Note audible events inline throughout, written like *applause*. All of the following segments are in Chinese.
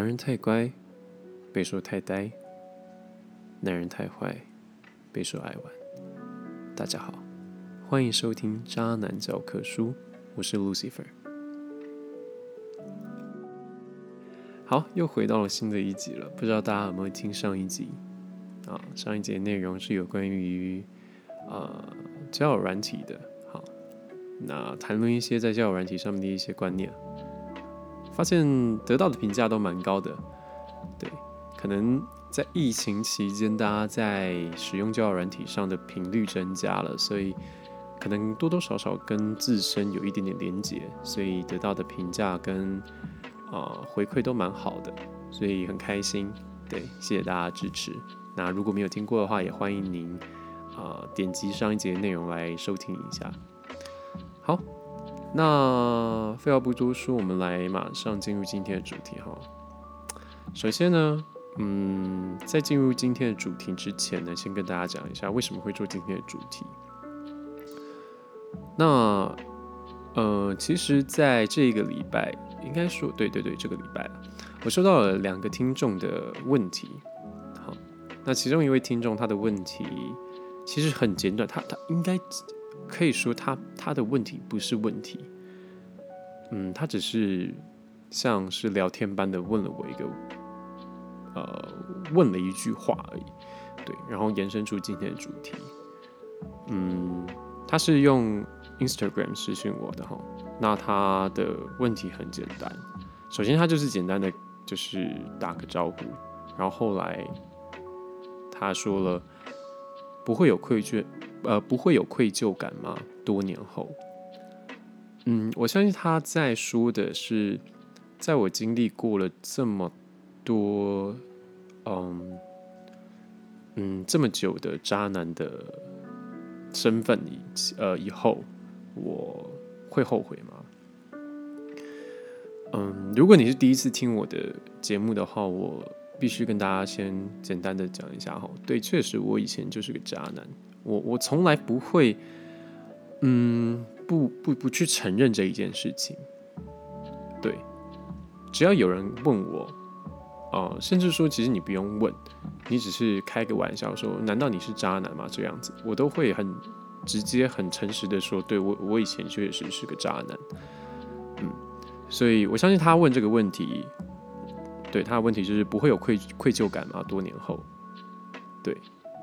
男人太乖，被说太呆；男人太坏，被说爱玩。大家好，欢迎收听《渣男教科书》，我是 Lucifer。好，又回到了新的一集了，不知道大家有没有听上一集啊？上一节内容是有关于呃交友软体的，好，那谈论一些在交友软体上面的一些观念。发现得到的评价都蛮高的，对，可能在疫情期间，大家在使用交友软体上的频率增加了，所以可能多多少少跟自身有一点点连结，所以得到的评价跟啊回馈都蛮好的，所以很开心，对，谢谢大家支持。那如果没有听过的话，也欢迎您啊点击上一节内容来收听一下。那废话不多说，我们来马上进入今天的主题哈。首先呢，嗯，在进入今天的主题之前呢，先跟大家讲一下为什么会做今天的主题。那呃，其实在这个礼拜，应该说对对对，这个礼拜我收到了两个听众的问题。好，那其中一位听众他的问题其实很简短，他他应该。可以说他他的问题不是问题，嗯，他只是像是聊天般的问了我一个，呃，问了一句话而已，对，然后延伸出今天的主题，嗯，他是用 Instagram 私信我的哈，那他的问题很简单，首先他就是简单的就是打个招呼，然后后来他说了不会有愧疚。呃，不会有愧疚感吗？多年后，嗯，我相信他在说的是，在我经历过了这么多，嗯嗯，这么久的渣男的身份以呃以后，我会后悔吗？嗯，如果你是第一次听我的节目的话，我必须跟大家先简单的讲一下哈。对，确实我以前就是个渣男。我我从来不会，嗯，不不不去承认这一件事情。对，只要有人问我，啊，甚至说其实你不用问，你只是开个玩笑说，难道你是渣男吗？这样子，我都会很直接、很诚实的说，对我我以前确实是个渣男。嗯，所以我相信他问这个问题，对他的问题就是不会有愧愧疚感吗？多年后，对。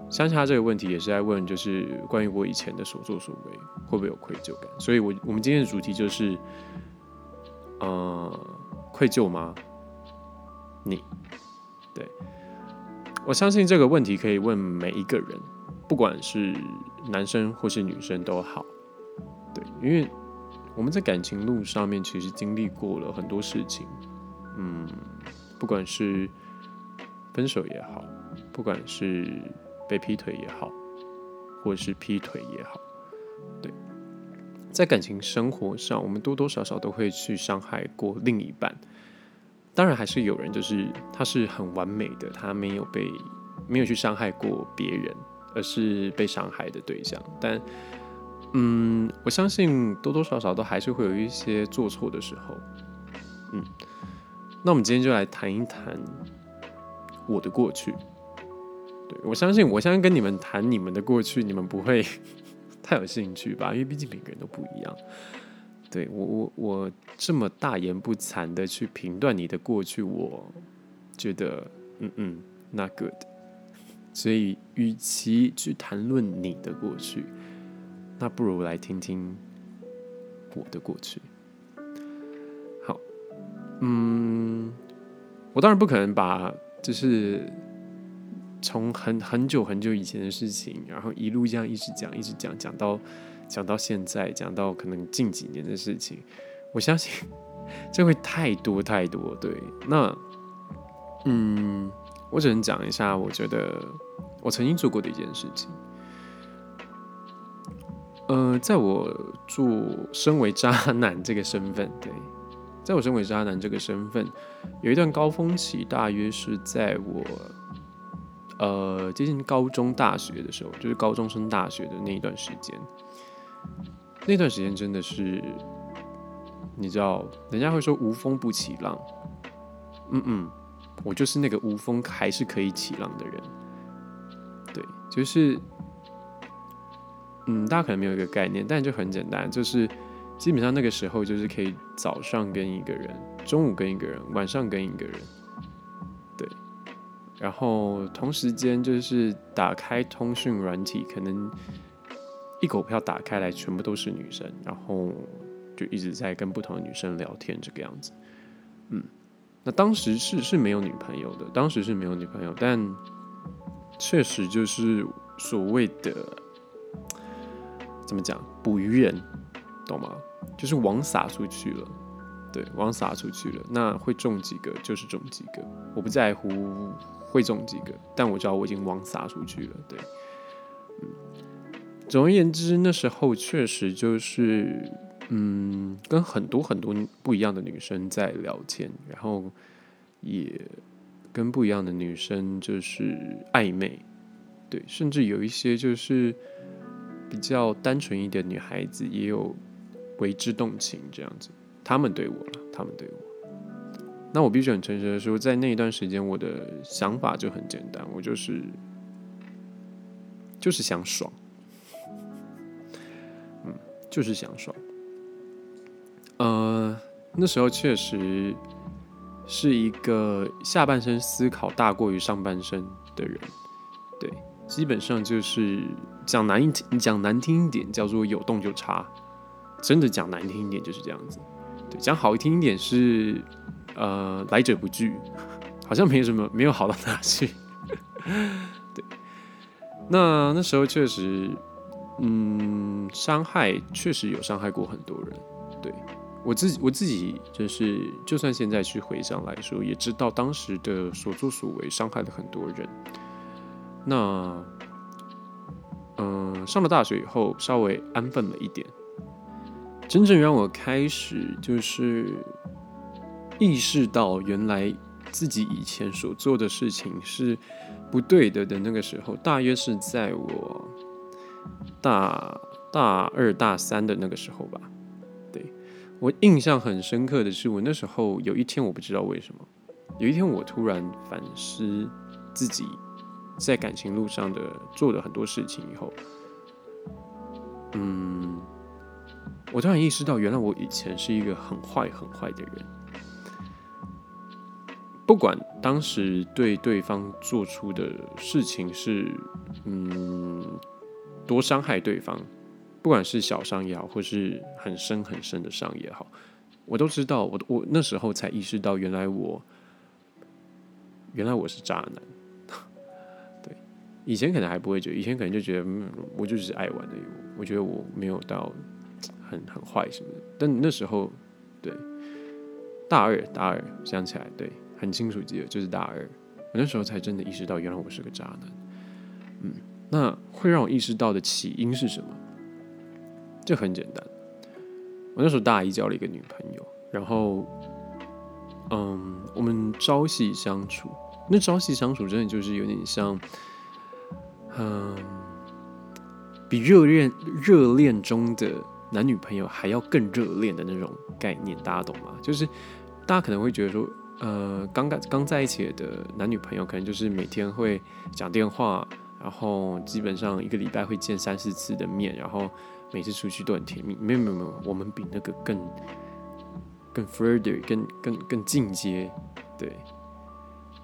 相信他这个问题也是在问，就是关于我以前的所作所为会不会有愧疚感？所以，我我们今天的主题就是，呃，愧疚吗？你，对，我相信这个问题可以问每一个人，不管是男生或是女生都好，对，因为我们在感情路上面其实经历过了很多事情，嗯，不管是分手也好，不管是被劈腿也好，或者是劈腿也好，对，在感情生活上，我们多多少少都会去伤害过另一半。当然，还是有人就是他是很完美的，他没有被没有去伤害过别人，而是被伤害的对象。但，嗯，我相信多多少少都还是会有一些做错的时候。嗯，那我们今天就来谈一谈我的过去。对，我相信，我相信跟你们谈你们的过去，你们不会 *laughs* 太有兴趣吧？因为毕竟每个人都不一样。对我，我，我这么大言不惭的去评断你的过去，我觉得，嗯嗯，not good。所以，与其去谈论你的过去，那不如来听听我的过去。好，嗯，我当然不可能把就是。从很很久很久以前的事情，然后一路这样一直讲，一直讲，讲到讲到现在，讲到可能近几年的事情，我相信 *laughs* 这会太多太多。对，那嗯，我只能讲一下，我觉得我曾经做过的一件事情。呃，在我做身为渣男这个身份，对，在我身为渣男这个身份，有一段高峰期，大约是在我。呃，接近高中、大学的时候，就是高中升大学的那一段时间，那段时间真的是，你知道，人家会说无风不起浪，嗯嗯，我就是那个无风还是可以起浪的人。对，就是，嗯，大家可能没有一个概念，但就很简单，就是基本上那个时候就是可以早上跟一个人，中午跟一个人，晚上跟一个人，然后同时间就是打开通讯软体，可能一口票打开来全部都是女生，然后就一直在跟不同的女生聊天，这个样子，嗯。那当时是是没有女朋友的，当时是没有女朋友，但确实就是所谓的怎么讲捕鱼人，懂吗？就是网撒出去了，对，网撒出去了，那会中几个就是中几个，我不在乎会中几个，但我知道我已经网撒出去了，对，嗯，总而言之，那时候确实就是。嗯，跟很多很多不一样的女生在聊天，然后也跟不一样的女生就是暧昧，对，甚至有一些就是比较单纯一点女孩子也有为之动情这样子，他们对我了，他们对我，那我必须很诚实的说，在那一段时间，我的想法就很简单，我就是就是想爽，嗯，就是想爽。呃，那时候确实是一个下半身思考大过于上半身的人，对，基本上就是讲难一讲难听一点叫做有动就插，真的讲难听一点就是这样子，对，讲好听一点是呃来者不拒，*laughs* 好像没什么没有好到哪去，*laughs* 对，那那时候确实，嗯，伤害确实有伤害过很多人，对。我自己我自己就是，就算现在去回想来说，也知道当时的所作所为伤害了很多人。那，嗯，上了大学以后，稍微安分了一点。真正让我开始就是意识到，原来自己以前所做的事情是不对的的那个时候，大约是在我大大二大三的那个时候吧。对我印象很深刻的是，我那时候有一天，我不知道为什么，有一天我突然反思自己在感情路上的做了很多事情以后，嗯，我突然意识到，原来我以前是一个很坏很坏的人，不管当时对对方做出的事情是嗯多伤害对方。不管是小伤也好，或是很深很深的伤也好，我都知道。我我那时候才意识到，原来我原来我是渣男。*laughs* 对，以前可能还不会觉得，以前可能就觉得，嗯，我就是爱玩的。我觉得我没有到很很坏什么的。但那时候，对，大二大二想起来，对，很清楚记得，就是大二。我那时候才真的意识到，原来我是个渣男。嗯，那会让我意识到的起因是什么？这很简单，我那时候大一交了一个女朋友，然后，嗯，我们朝夕相处，那朝夕相处真的就是有点像，嗯，比热恋热恋中的男女朋友还要更热恋的那种概念，大家懂吗？就是大家可能会觉得说，呃，刚刚刚在一起的男女朋友，可能就是每天会讲电话，然后基本上一个礼拜会见三四次的面，然后。每次出去都很甜蜜，没有没有没有，我们比那个更更 further，更更更进阶，对，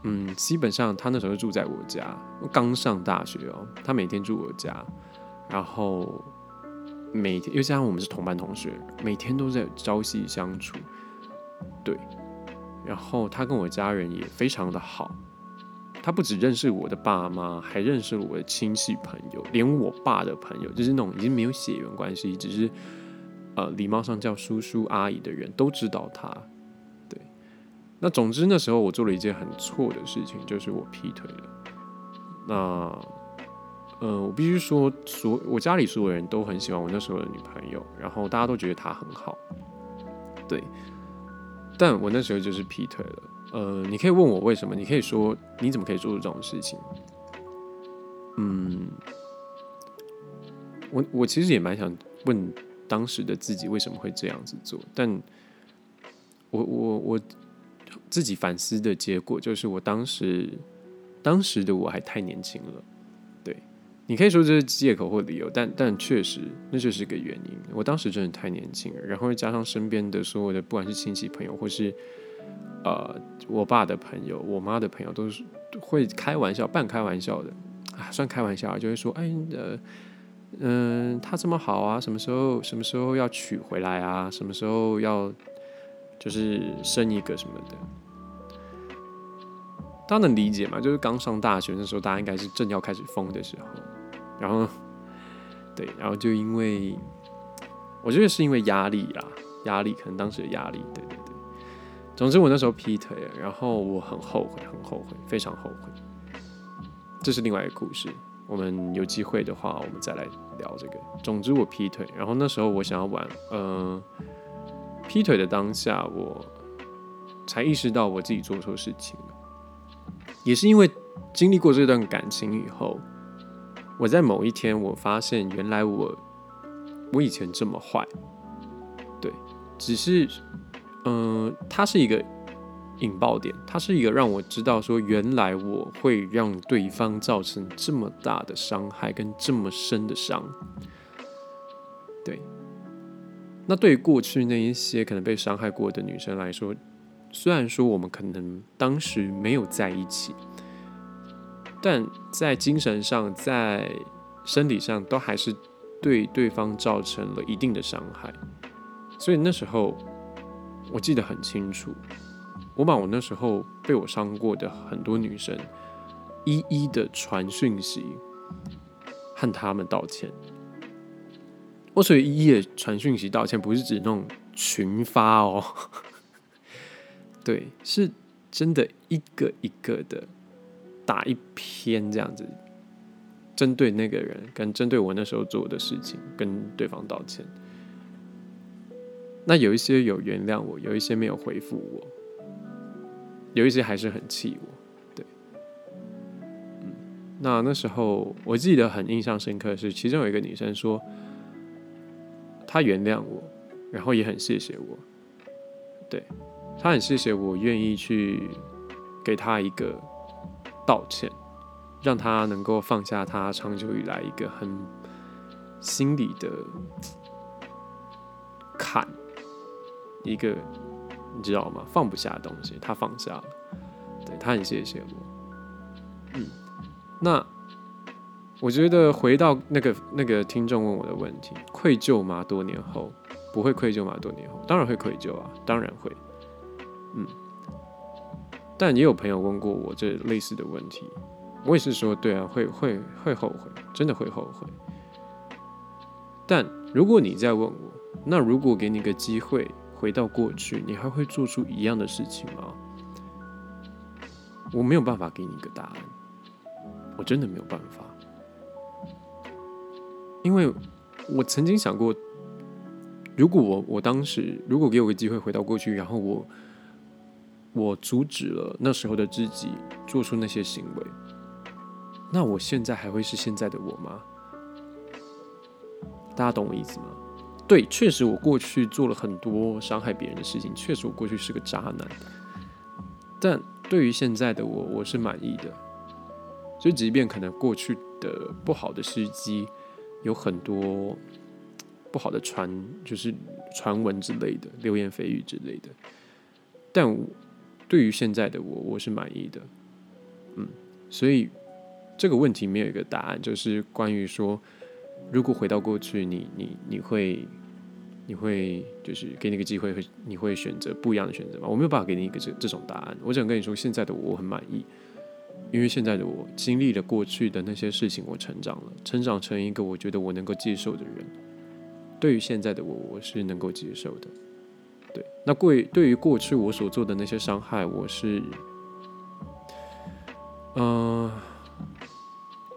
嗯，基本上他那时候住在我家，刚上大学哦，他每天住我家，然后每天又加上我们是同班同学，每天都在朝夕相处，对，然后他跟我家人也非常的好。他不只认识我的爸妈，还认识了我的亲戚朋友，连我爸的朋友，就是那种已经没有血缘关系，只是呃礼貌上叫叔叔阿姨的人都知道他。对，那总之那时候我做了一件很错的事情，就是我劈腿了。那呃，我必须说，所我家里所有人都很喜欢我那时候的女朋友，然后大家都觉得她很好。对，但我那时候就是劈腿了。呃，你可以问我为什么？你可以说你怎么可以做出这种事情？嗯，我我其实也蛮想问当时的自己为什么会这样子做，但我我我自己反思的结果，就是我当时当时的我还太年轻了。你可以说这是借口或理由，但但确实那就是个原因。我当时真的太年轻了，然后加上身边的所有的不管是亲戚朋友或是呃我爸的朋友、我妈的朋友，都是会开玩笑、半开玩笑的啊，算开玩笑，就会说：“哎，呃。”嗯，他这么好啊，什么时候什么时候要娶回来啊？什么时候要就是生一个什么的？大家能理解吗？就是刚上大学的时候，大家应该是正要开始疯的时候，然后对，然后就因为我觉得是因为压力啦，压力可能当时的压力，对对对。总之我那时候劈腿，然后我很后悔，很后悔，非常后悔。这是另外一个故事。我们有机会的话，我们再来聊这个。总之，我劈腿，然后那时候我想要玩，呃，劈腿的当下，我才意识到我自己做错事情。也是因为经历过这段感情以后，我在某一天，我发现原来我我以前这么坏。对，只是，嗯，它是一个。引爆点，它是一个让我知道说，原来我会让对方造成这么大的伤害跟这么深的伤。对，那对于过去那一些可能被伤害过的女生来说，虽然说我们可能当时没有在一起，但在精神上、在身体上都还是对对方造成了一定的伤害。所以那时候我记得很清楚。我把我那时候被我伤过的很多女生，一一的传讯息，和他们道歉。我所以一一的传讯息道歉，不是指那种群发哦，对，是真的一个一个的打一篇这样子，针对那个人跟针对我那时候做的事情，跟对方道歉。那有一些有原谅我，有一些没有回复我。有一些还是很气我，对，嗯，那那时候我记得很印象深刻是，其中有一个女生说，她原谅我，然后也很谢谢我，对，他很谢谢我愿意去给他一个道歉，让他能够放下他长久以来一个很心里的坎，一个。你知道吗？放不下的东西，他放下了。对他很谢谢我。嗯，那我觉得回到那个那个听众问我的问题，愧疚吗？多年后不会愧疚吗？多年后当然会愧疚啊，当然会。嗯，但也有朋友问过我这类似的问题，我也是说，对啊，会会会后悔，真的会后悔。但如果你再问我，那如果给你个机会？回到过去，你还会做出一样的事情吗？我没有办法给你一个答案，我真的没有办法，因为我曾经想过，如果我我当时如果给我个机会回到过去，然后我我阻止了那时候的自己做出那些行为，那我现在还会是现在的我吗？大家懂我意思吗？对，确实我过去做了很多伤害别人的事情，确实我过去是个渣男。但对于现在的我，我是满意的。所以，即便可能过去的不好的时机有很多不好的传，就是传闻之类的、流言蜚语之类的，但对于现在的我，我是满意的。嗯，所以这个问题没有一个答案，就是关于说。如果回到过去，你你你会你会就是给你个机会，会你会选择不一样的选择吗？我没有办法给你一个这这种答案。我想跟你说，现在的我很满意，因为现在的我经历了过去的那些事情，我成长了，成长成一个我觉得我能够接受的人。对于现在的我，我是能够接受的。那过对于过去我所做的那些伤害，我是，嗯。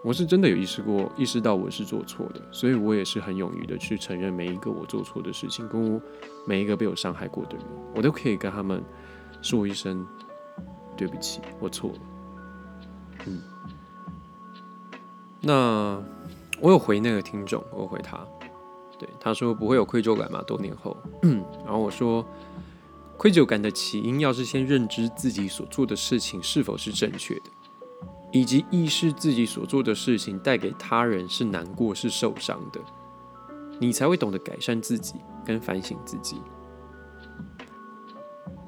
我是真的有意识过，意识到我是做错的，所以我也是很勇于的去承认每一个我做错的事情，跟每一个被我伤害过的人，我都可以跟他们说一声对不起，我错了。嗯，那我有回那个听众，我回他，对他说不会有愧疚感吗？多年后，*clears throat* 然后我说愧疚感的起因，要是先认知自己所做的事情是否是正确的，以及意识自己所做的事情带给他人是难过、是受伤的，你才会懂得改善自己跟反省自己。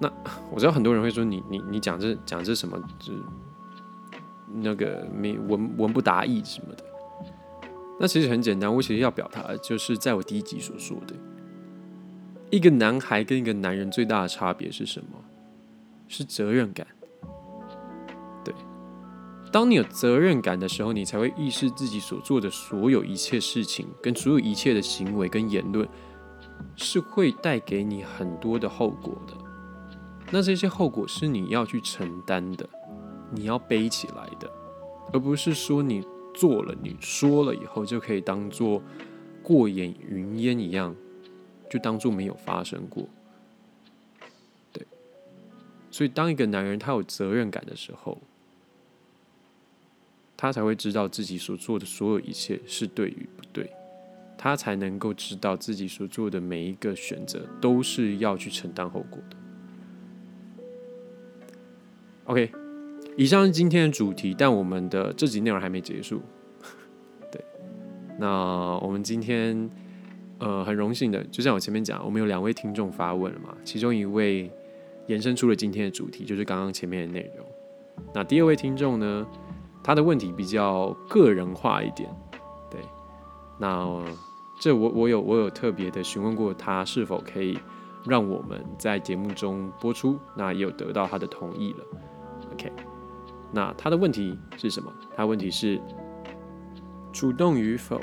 那我知道很多人会说你你你讲这讲这什么，就是那个没文文不达意什么的。那其实很简单，我其实要表达的就是在我第一集所说的，一个男孩跟一个男人最大的差别是什么？是责任感。对，当你有责任感的时候，你才会意识自己所做的所有一切事情，跟所有一切的行为跟言论，是会带给你很多的后果的。那这些后果是你要去承担的，你要背起来的，而不是说你做了、你说了以后就可以当做过眼云烟一样，就当做没有发生过。对，所以当一个男人他有责任感的时候，他才会知道自己所做的所有一切是对与不对，他才能够知道自己所做的每一个选择都是要去承担后果的。OK，以上是今天的主题，但我们的这集内容还没结束。*laughs* 对，那我们今天呃很荣幸的，就像我前面讲，我们有两位听众发问了嘛，其中一位延伸出了今天的主题，就是刚刚前面的内容。那第二位听众呢，他的问题比较个人化一点，对，那这我我有我有特别的询问过他是否可以让我们在节目中播出，那也有得到他的同意了。OK，那他的问题是什么？他问题是主动与否？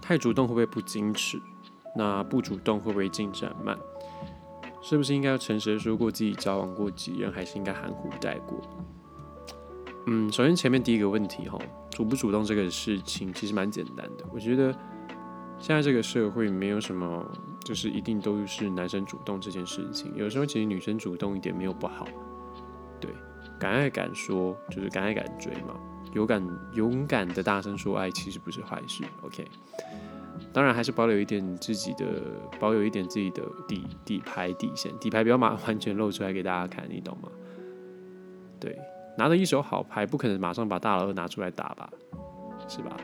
太主动会不会不矜持？那不主动会不会进展慢？是不是应该要诚实的说过自己交往过几人，还是应该含糊带过？嗯，首先前面第一个问题哈，主不主动这个事情其实蛮简单的。我觉得现在这个社会没有什么，就是一定都是男生主动这件事情。有时候其实女生主动一点没有不好，对。敢爱敢说，就是敢爱敢追嘛。勇敢勇敢的大声说爱，其实不是坏事。OK，当然还是保留一点自己的，保有一点自己的底底牌底线，底牌不要马完全露出来给大家看，你懂吗？对，拿着一手好牌，不可能马上把大老二拿出来打吧，*laughs* 是吧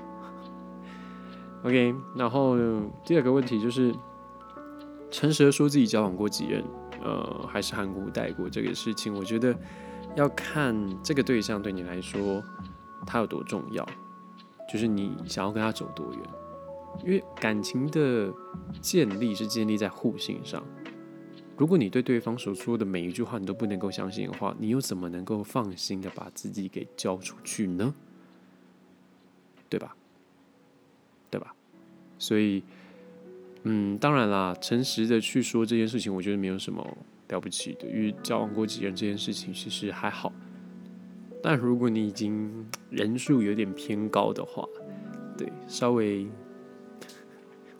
？OK，然后第二个问题就是，诚实的说自己交往过几任，呃，还是含糊带过这个事情，我觉得。要看这个对象对你来说他有多重要，就是你想要跟他走多远。因为感情的建立是建立在互信上。如果你对对方所说的每一句话你都不能够相信的话，你又怎么能够放心的把自己给交出去呢？对吧？对吧？所以，嗯，当然啦，诚实的去说这件事情，我觉得没有什么。了不起的，因为交往过几人这件事情其实还好，但如果你已经人数有点偏高的话，对，稍微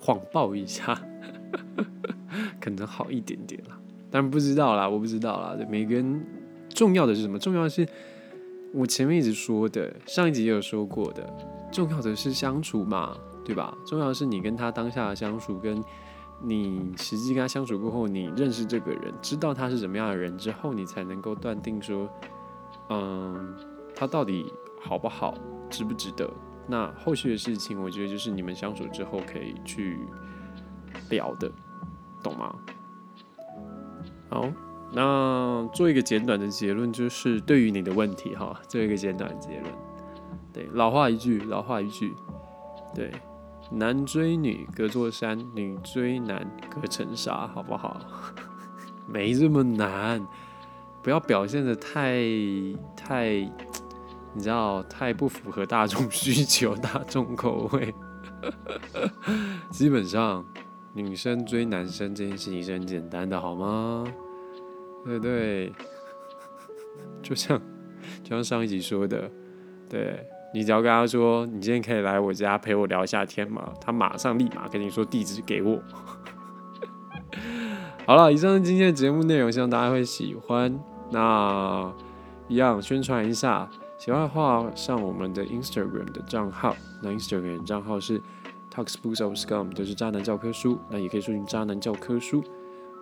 谎报一下，*laughs* 可能好一点点啦。但不知道啦，我不知道啦。每个人重要的是什么？重要的是我前面一直说的，上一集也有说过的，重要的是相处嘛，对吧？重要的是你跟他当下的相处跟。你实际跟他相处过后，你认识这个人，知道他是怎么样的人之后，你才能够断定说，嗯，他到底好不好，值不值得。那后续的事情，我觉得就是你们相处之后可以去聊的，懂吗？好，那做一个简短的结论，就是对于你的问题哈，做一个简短的结论。对，老话一句，老话一句，对。男追女隔座山，女追男隔层纱，好不好？*laughs* 没这么难，不要表现的太太，你知道，太不符合大众 *laughs* 需求、大众口味。基本上，女生追男生这件事情是很简单的，好吗？对对？就像就像上一集说的，对。你只要跟他说，你今天可以来我家陪我聊一下天嘛？他马上立马跟你说地址给我。*laughs* 好了，以上今天的节目内容，希望大家会喜欢。那一样宣传一下，喜欢的话上我们的 Instagram 的账号，那 Instagram 账号是 Talks Books of Scum，就是渣男教科书。那也可以搜寻渣男教科书。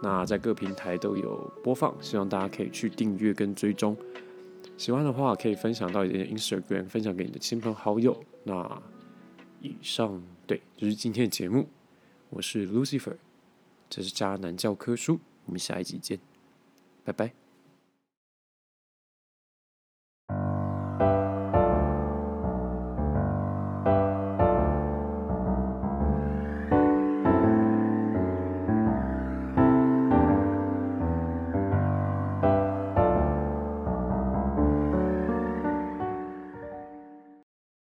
那在各平台都有播放，希望大家可以去订阅跟追踪。喜欢的话可以分享到你的 Instagram，分享给你的亲朋好友。那以上对就是今天的节目，我是 Lucifer，这是渣男教科书，我们下一集见，拜拜。